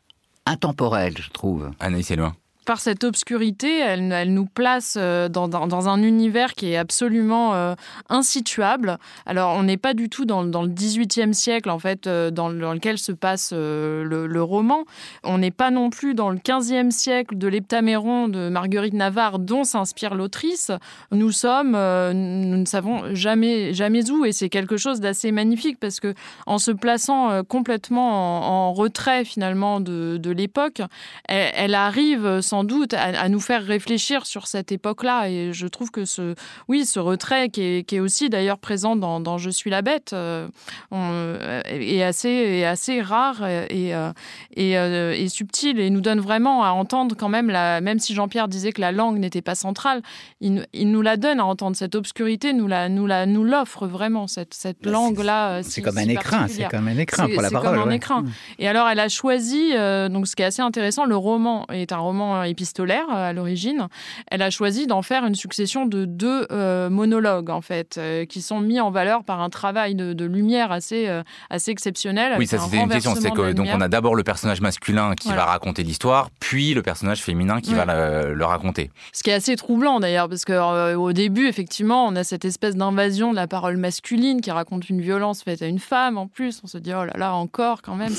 intemporel je trouve. Anaïs loin par cette obscurité, elle, nous place euh, dans, un univers qui est absolument euh, insituable. Alors, on n'est pas du tout dans, le XVIIIe siècle, en fait, euh, dans, lequel se passe le, roman. On n'est pas non plus dans le XVe siècle de l'Heptaméron de Marguerite Navarre, dont s'inspire l'autrice. Nous sommes, nous ne savons jamais, jamais où, et c'est quelque chose d'assez magnifique parce que, en se plaçant complètement en, retrait finalement de, de l'époque, elle, elle arrive sans sans doute à, à nous faire réfléchir sur cette époque-là. Et je trouve que ce, oui, ce retrait qui est, qui est aussi d'ailleurs présent dans, dans, Je suis la bête euh, on, est, assez, est assez rare et, euh, et, euh, et subtil et nous donne vraiment à entendre quand même, la, même si Jean-Pierre disait que la langue n'était pas centrale, il, il, nous la donne à entendre cette obscurité, nous la, nous la, nous l'offre vraiment cette, cette langue-là. C'est si, comme, si un écrin, c'est comme un écrin pour la parole. Comme un ouais. écrin. Et alors elle a choisi, euh, donc ce qui est assez intéressant, le roman est un roman épistolaire euh, à l'origine, elle a choisi d'en faire une succession de deux euh, monologues en fait, euh, qui sont mis en valeur par un travail de, de lumière assez, euh, assez exceptionnel. Oui, ça c'était une question, c'est que donc on a d'abord le personnage masculin qui voilà. va raconter l'histoire, puis le personnage féminin qui ouais. va le, le, raconter. Ce qui est assez troublant d'ailleurs, parce que euh, au début, effectivement, on a cette espèce d'invasion de la parole masculine qui raconte une violence faite à une femme en plus. On se dit oh là là encore quand même,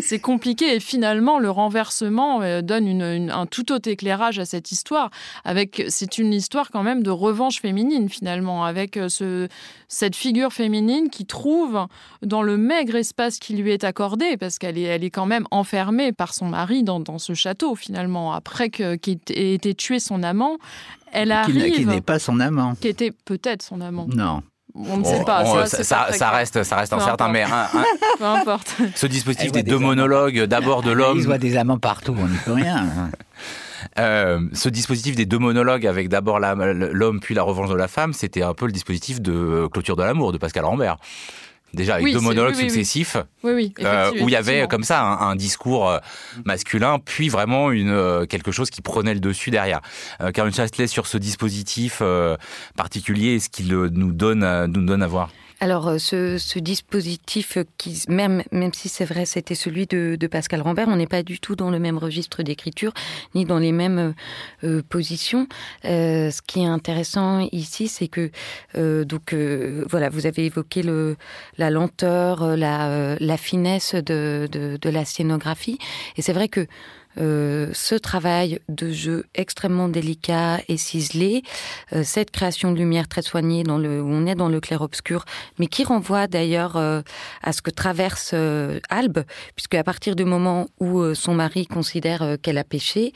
c'est compliqué. Et finalement, le renversement euh, donne une, une, un tout autre éclairage à cette histoire. Avec c'est une histoire quand même de revanche féminine finalement, avec euh, ce, cette figure féminine qui trouve dans le maigre espace qui lui est accordé, parce qu'elle est, elle est quand même enfermée par son mari dans, dans ce château finalement, après que qu ait été tué son amant. Elle arrive. Qui n'est pas son amant. Qui était peut-être son amant. Non. On ne sait pas. Ça, ça, ça, reste, ça reste incertain, mais un, un... peu importe. Ce dispositif des, des deux monologues, d'abord de l'homme. Il voit des amants partout, on n'y peut rien. Euh, ce dispositif des deux monologues avec d'abord l'homme puis la revanche de la femme, c'était un peu le dispositif de clôture de l'amour de Pascal Rambert. Déjà avec oui, deux monologues oui, oui, successifs euh, où il y avait comme ça un, un discours euh, masculin, puis vraiment une, euh, quelque chose qui prenait le dessus derrière. Euh, Caroline sur ce dispositif euh, particulier, est-ce qu'il nous donne, nous donne à voir? Alors, euh, ce, dispositif, qui, même, même si c'est vrai, c'était celui de, Pascal Rambert, on n'est pas du tout dans le même registre d'écriture, ni dans les mêmes euh, euh, positions. ce qui est intéressant ici, c'est que, donc, voilà, vous avez évoqué le, la lenteur, la, la finesse de, de la scénographie. Et c'est vrai que euh, ce travail de jeu extrêmement délicat et ciselé, euh, cette création de lumière très soignée où on est dans le clair-obscur, mais qui renvoie d'ailleurs euh, à ce que traverse Albe, puisque à partir du moment où son mari considère qu'elle a péché,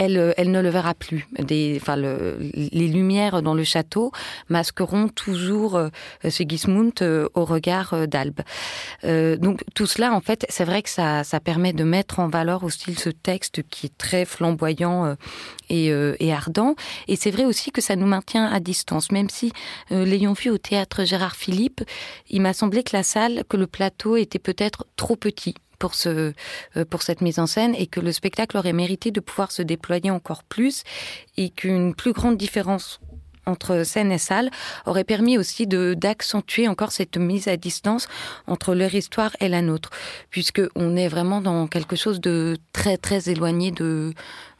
euh, elle, ne le verra plus. Des, enfin, les lumières dans le château masqueront toujours euh, Sigismund euh, au regard d'Albe. donc tout cela, en fait, c'est vrai que ça, permet de mettre en valeur aussi ce texte qui est très flamboyant et, et ardent. Et c'est vrai aussi que ça nous maintient à distance, même si l'ayant vu au théâtre Gérard Philippe, il m'a semblé que la salle, que le plateau était peut-être trop petit pour, ce, euh, pour cette mise en scène et que le spectacle aurait mérité de pouvoir se déployer encore plus et qu'une plus grande différence entre scène et salle aurait permis aussi de d'accentuer encore cette mise à distance entre leur histoire et la nôtre, puisque on est vraiment dans quelque chose de très très éloigné de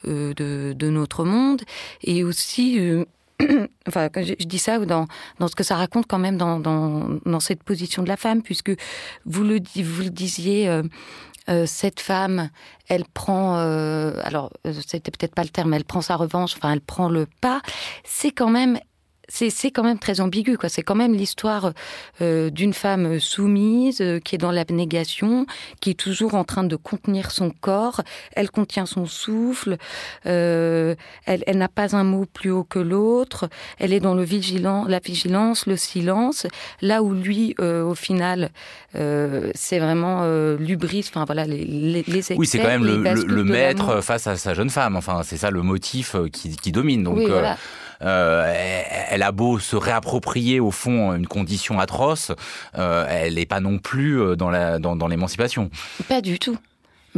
euh, de, notre monde et aussi euh, enfin, je, dis ça dans, dans ce que ça raconte quand même dans, dans, dans cette position de la femme, puisque vous le, vous le disiez, euh, euh, cette femme, elle prend, euh, alors c'était peut-être pas le terme, elle prend sa revanche, enfin elle prend le pas. C'est quand même c'est quand même très ambigu. quoi. C'est quand même l'histoire euh, d'une femme soumise euh, qui est dans l'abnégation, qui est toujours en train de contenir son corps. Elle contient son souffle. Euh, elle, elle n'a pas un mot plus haut que l'autre. Elle est dans le vigilant, la vigilance, le silence. Là où lui, euh, au final, euh, c'est vraiment l'ubris. Enfin voilà, les, les, les excès, Oui, c'est quand même le, le, maître face à sa jeune femme. Enfin, c'est ça le motif qui, qui domine. Donc. Oui, voilà. Euh, elle a beau se réapproprier au fond une condition atroce, euh, elle n'est pas non plus euh, dans l'émancipation. Dans pas du tout.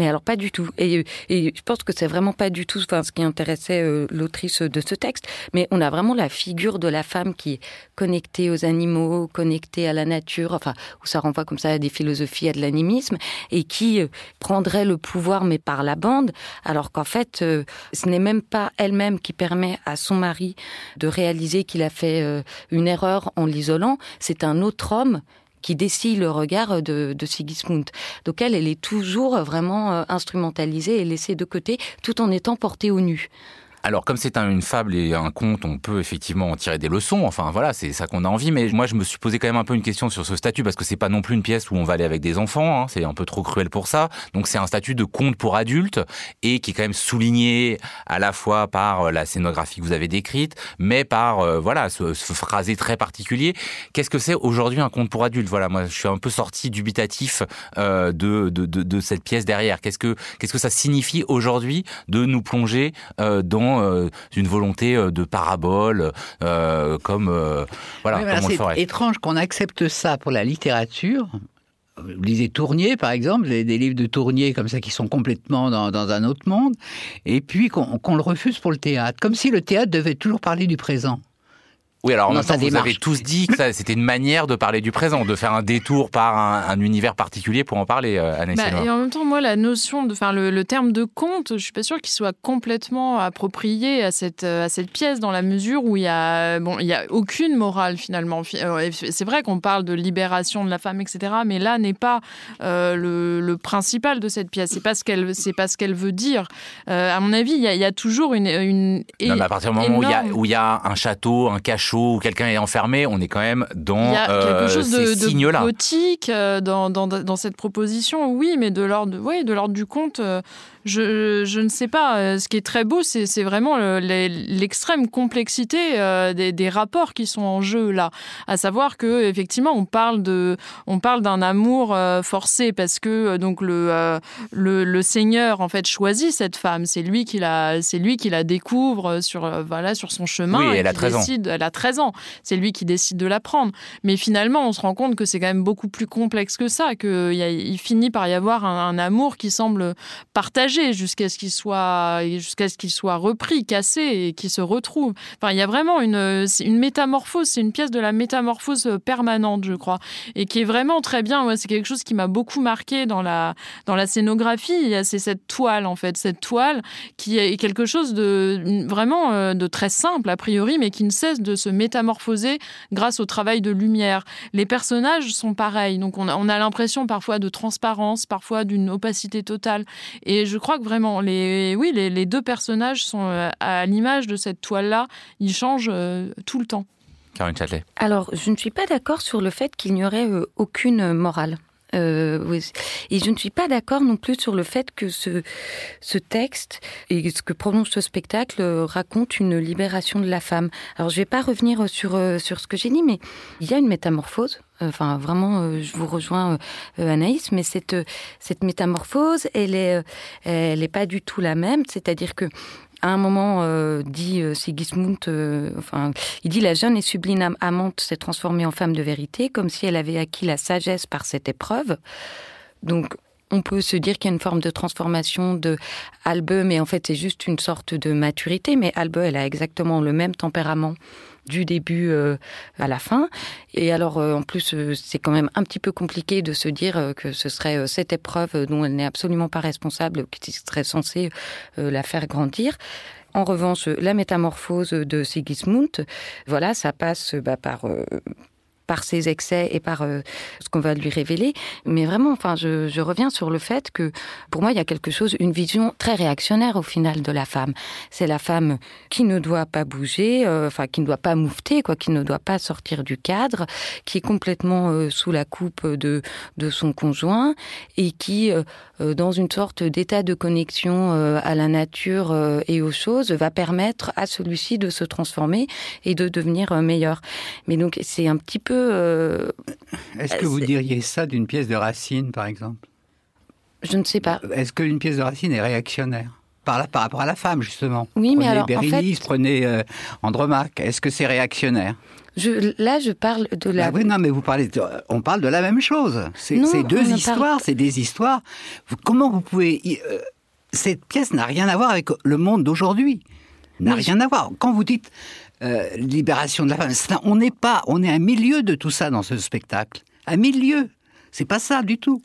Mais alors pas du tout. Et, je pense que c'est vraiment pas du tout ce qui intéressait euh, l'autrice de ce texte. Mais on a vraiment la figure de la femme qui est connectée aux animaux, connectée à la nature, enfin, où ça renvoie comme ça à des philosophies, à de l'animisme, et qui euh, prendrait le pouvoir mais par la bande, alors qu'en fait, euh, ce n'est même pas elle-même qui permet à son mari de réaliser qu'il a fait une erreur en l'isolant, c'est un autre homme qui dessille le regard de, Sigismund. Donc elle, elle est toujours vraiment euh, instrumentalisée et laissée de côté, tout en étant portée au nu. Alors, comme c'est une fable et un conte, on peut effectivement en tirer des leçons. Enfin, voilà, c'est ça qu'on a envie. Mais moi, je me suis posé quand même un peu une question sur ce statut parce que c'est pas non plus une pièce où on va aller avec des enfants. Hein. c'est un peu trop cruel pour ça. Donc, c'est un statut de conte pour adultes et qui est quand même souligné à la fois par euh, la scénographie que vous avez décrite, mais par euh, voilà ce, phrasé très particulier. Qu'est-ce que c'est aujourd'hui un conte pour adultes? Voilà, moi, je suis un peu sorti dubitatif euh, de, cette pièce derrière. Qu'est-ce que ça signifie aujourd'hui de nous plonger dans euh, une volonté euh, de parabole, euh, comme voilà, C'est étrange qu'on accepte ça pour la littérature. Vous lisez Tournier, par exemple, des, livres de Tournier comme ça qui sont complètement dans, un autre monde, et puis qu'on le refuse pour le théâtre, comme si le théâtre devait toujours parler du présent. Oui, alors en même temps, vous avez tous dit que c'était une manière de parler du présent, de faire un détour par un, univers particulier pour en parler, euh, bah, Et en même temps, moi, la notion de, enfin, le, terme de conte, je suis pas sûre qu'il soit complètement approprié à cette euh, à cette pièce dans la mesure où il y a bon, il y a aucune morale finalement. Euh, c'est vrai qu'on parle de libération de la femme, etc. Mais là n'est pas le, principal de cette pièce. C'est pas ce qu'elle c'est pas ce qu'elle veut dire. à mon avis, il y, a, toujours une une. Non, mais à partir du moment où il y a où il y a un château, un cachot où quelqu'un est enfermé, on est quand même dans Il y a quelque euh, chose de, de gothique euh, dans, dans, dans, cette proposition, oui, mais de l'ordre oui, de l'ordre du conte, euh, je, je, ne sais pas. Ce qui est très beau, c'est vraiment l'extrême complexité des, des, rapports qui sont en jeu là. À savoir que effectivement, on parle de, on parle d'un amour forcé parce que donc le, le, le Seigneur en fait choisit cette femme. C'est lui qui la, c'est lui qui la découvre sur voilà sur son chemin. Oui, elle a 13 décide, Elle a 13 ans. C'est lui qui décide de la prendre. Mais finalement, on se rend compte que c'est quand même beaucoup plus complexe que ça, qu'il il finit par y avoir un, amour qui semble partagé jusqu'à ce qu'il soit, jusqu'à ce qu'il soit repris, cassé et qu'il se retrouve. Enfin, il y a vraiment une, une métamorphose, c'est une pièce de la métamorphose permanente, je crois, et qui est vraiment très bien. Ouais, c'est quelque chose qui m'a beaucoup marqué dans la, dans la scénographie. C'est cette toile, en fait, cette toile qui est quelque chose de vraiment euh, de très simple, a priori, mais qui ne cesse de se métamorphoser grâce au travail de lumière. Les personnages sont pareils, donc on a, l'impression parfois de transparence, parfois d'une opacité totale. Et je crois que vraiment, les, oui, les, deux personnages sont euh, à l'image de cette toile-là, ils changent euh, tout le temps. Châtelet. Alors, je ne suis pas d'accord sur le fait qu'il n'y aurait aucune morale. Euh, et je ne suis pas d'accord non plus sur le fait que ce, ce texte et ce que prononce ce spectacle raconte une libération de la femme. Alors je ne vais pas revenir sur, euh, sur ce que j'ai dit, mais il y a une métamorphose. Enfin, vraiment, euh, je vous rejoins, Anaïs, mais cette, cette métamorphose, elle est, elle pas du tout la même. C'est-à-dire que à un moment, euh, dit euh, Sigismund, euh, enfin, il dit la jeune et sublime amante s'est transformée en femme de vérité, comme si elle avait acquis la sagesse par cette épreuve. Donc, on peut se dire qu'il y a une forme de transformation de Albe, mais en fait, c'est juste une sorte de maturité. Mais Albe, elle a exactement le même tempérament du début euh, à la fin. Et alors, euh, en plus, euh, c'est quand même un petit peu compliqué de se dire que ce serait cette épreuve dont elle n'est absolument pas responsable qui serait censée la faire grandir. En revanche, la métamorphose de Sigismund, voilà, ça passe bah, par par ses excès et par euh, ce qu'on va lui révéler. Mais vraiment, enfin, je, je, reviens sur le fait que pour moi, il y a quelque chose, une vision très réactionnaire au final de la femme. C'est la femme qui ne doit pas bouger, euh, enfin, qui ne doit pas moufter, quoi, qui ne doit pas sortir du cadre, qui est complètement euh, sous la coupe de, de son conjoint et qui, dans une sorte d'état de connexion à la nature et aux choses, va permettre à celui-ci de se transformer et de devenir meilleur. Mais donc, c'est un petit peu euh, Est-ce que vous diriez ça d'une pièce de Racine, par exemple? Je ne sais pas. Est-ce qu'une pièce de Racine est réactionnaire? Par, là, par rapport à la femme, justement Oui, mais alors. Bérénice, en fait... prenez euh, Andromaque. Est-ce que c'est réactionnaire? Je, là, je parle de la. Ah oui, non, mais vous parlez. on parle de la même chose. C'est deux histoires, c'est des histoires. comment vous pouvez. Euh, cette pièce n'a rien à voir avec le monde d'aujourd'hui. N'a rien à voir. Quand vous dites euh, libération de la femme. on n'est pas, on est à milieu de tout ça dans ce spectacle. À milieu. C'est pas ça du tout.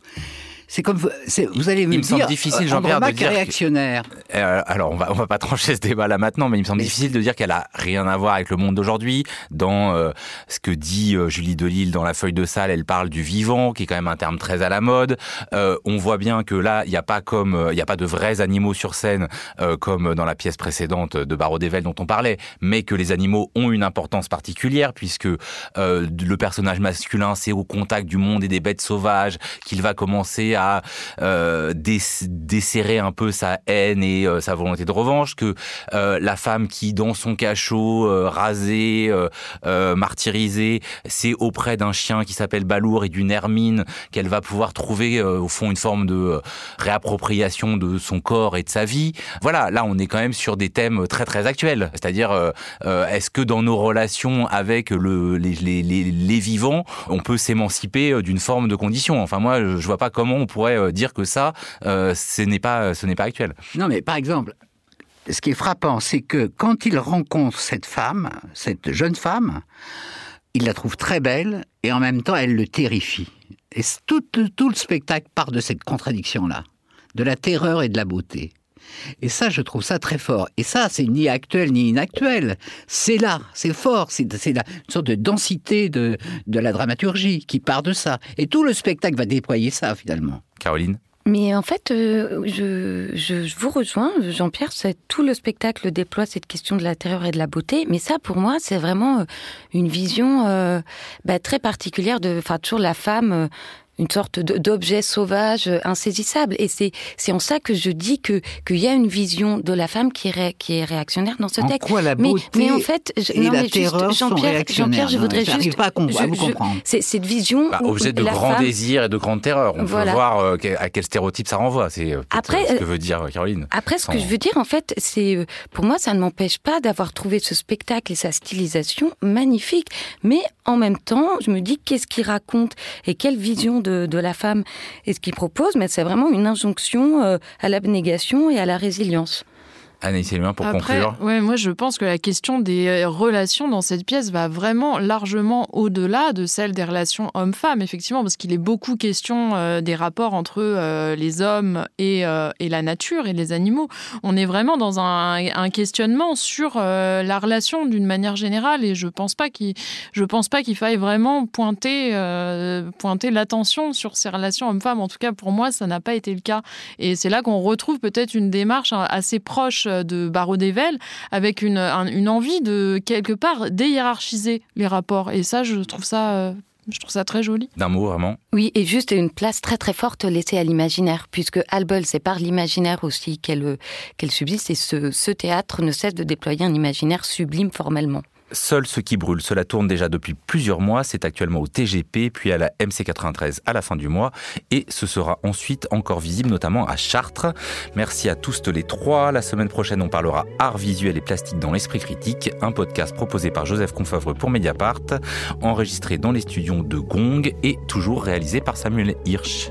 C'est comme vous allez me, il me semble difficile, Jean-Pierre, de dire réactionnaire. Euh, alors on va on va pas trancher ce débat-là maintenant, mais il me semble difficile de dire qu'elle a rien à voir avec le monde d'aujourd'hui. Dans euh, ce que dit euh, Julie Delille dans la feuille de salle, elle parle du vivant, qui est quand même un terme très à la mode. on voit bien que là, il n'y a pas comme il y a pas de vrais animaux sur scène comme dans la pièce précédente de Barreau d'Evel dont on parlait, mais que les animaux ont une importance particulière puisque le personnage masculin c'est au contact du monde et des bêtes sauvages qu'il va commencer à euh, desserrer un peu sa haine et euh, sa volonté de revanche, que euh, la femme qui, dans son cachot, rasée, martyrisée, c'est auprès d'un chien qui s'appelle Balour et d'une hermine qu'elle va pouvoir trouver, au fond, une forme de réappropriation de son corps et de sa vie. Voilà, là, on est quand même sur des thèmes très, très actuels. C'est-à-dire, est-ce que dans nos relations avec le, les, les, les vivants, on peut s'émanciper d'une forme de condition? Enfin, moi, je vois pas comment on pourrait euh, dire que ça, euh, ce n'est pas, ce n'est pas actuel. Non, mais par exemple, ce qui est frappant, c'est que quand il rencontre cette femme, cette jeune femme, il la trouve très belle et en même temps, elle le terrifie. Et tout le spectacle part de cette contradiction-là, de la terreur et de la beauté. Et ça, je trouve ça très fort. Et ça, c'est ni actuel ni inactuel. C'est là, c'est fort, c'est une sorte de densité de, de la dramaturgie qui part de ça. Et tout le spectacle va déployer ça, finalement. Caroline? Mais en fait, euh, je, je, vous rejoins, Jean-Pierre, c'est tout le spectacle déploie cette question de la terreur et de la beauté. Mais ça, pour moi, c'est vraiment euh, une vision euh, bah, très particulière de, enfin, toujours la femme une sorte d'objet sauvage insaisissable. Et c'est c'est en ça que je dis que qu'il y a une vision de la femme qui est qui est réactionnaire dans ce en texte. Quoi la mais, beauté mais en fait, je, et non, la mais terreur juste, Jean-Pierre, Jean-Pierre, je voudrais juste pas à, je- vous je- comprendre. c'est cette vision Bah, où objet de la grand femme- désir et de grande terreur. On Voilà. peut voir euh, à quel stéréotype ça renvoie. C'est euh, Après, euh, ce que euh, veut dire Caroline. Après, ce que je veux dire, en fait, c'est euh, pour moi, ça ne m'empêche pas d'avoir trouvé ce spectacle et sa stylisation magnifique. Mais en même temps, je me dis qu'est-ce qu'il raconte et quelle vision de, de la femme est-ce qu'il propose? Mais c'est vraiment une injonction euh, à l'abnégation et à la résilience. Anaïs Elmer, pour Après, conclure. ouais, moi je pense que la question des euh, relations dans cette pièce va vraiment largement au-delà de celle des relations hommes-femmes, effectivement, parce qu'il est beaucoup question euh, des rapports entre euh, les hommes et, euh, et la nature et les animaux. On est vraiment dans un, un questionnement sur la relation d'une manière générale, et je pense pas qu'il, je pense pas qu'il faille vraiment pointer, pointer l'attention sur ces relations hommes-femmes. En tout cas, pour moi, ça n'a pas été le cas. Et c'est là qu'on retrouve peut-être une démarche hein, assez proche de Barreau d'Evel, avec une, un- une envie de, quelque part, déhiérarchiser les rapports. Et ça, je trouve ça, euh, je trouve ça très joli. D'un mot, vraiment. Oui, et juste une place très très forte laissée à l'imaginaire, puisque Albel, c'est par l'imaginaire aussi qu'elle qu'elle subsiste, et ce, ce théâtre ne cesse de déployer un imaginaire sublime formellement. Seul ce qui brûle, cela tourne déjà depuis plusieurs mois. C'est actuellement au TGP, puis à la MC93 à la fin du mois. Et ce sera ensuite encore visible, notamment à Chartres. Merci à tous les trois. La semaine prochaine, on parlera art visuel et plastique dans l'esprit critique. Un podcast proposé par Joseph Confavre pour Mediapart, enregistré dans les studios de Gong et toujours réalisé par Samuel Hirsch.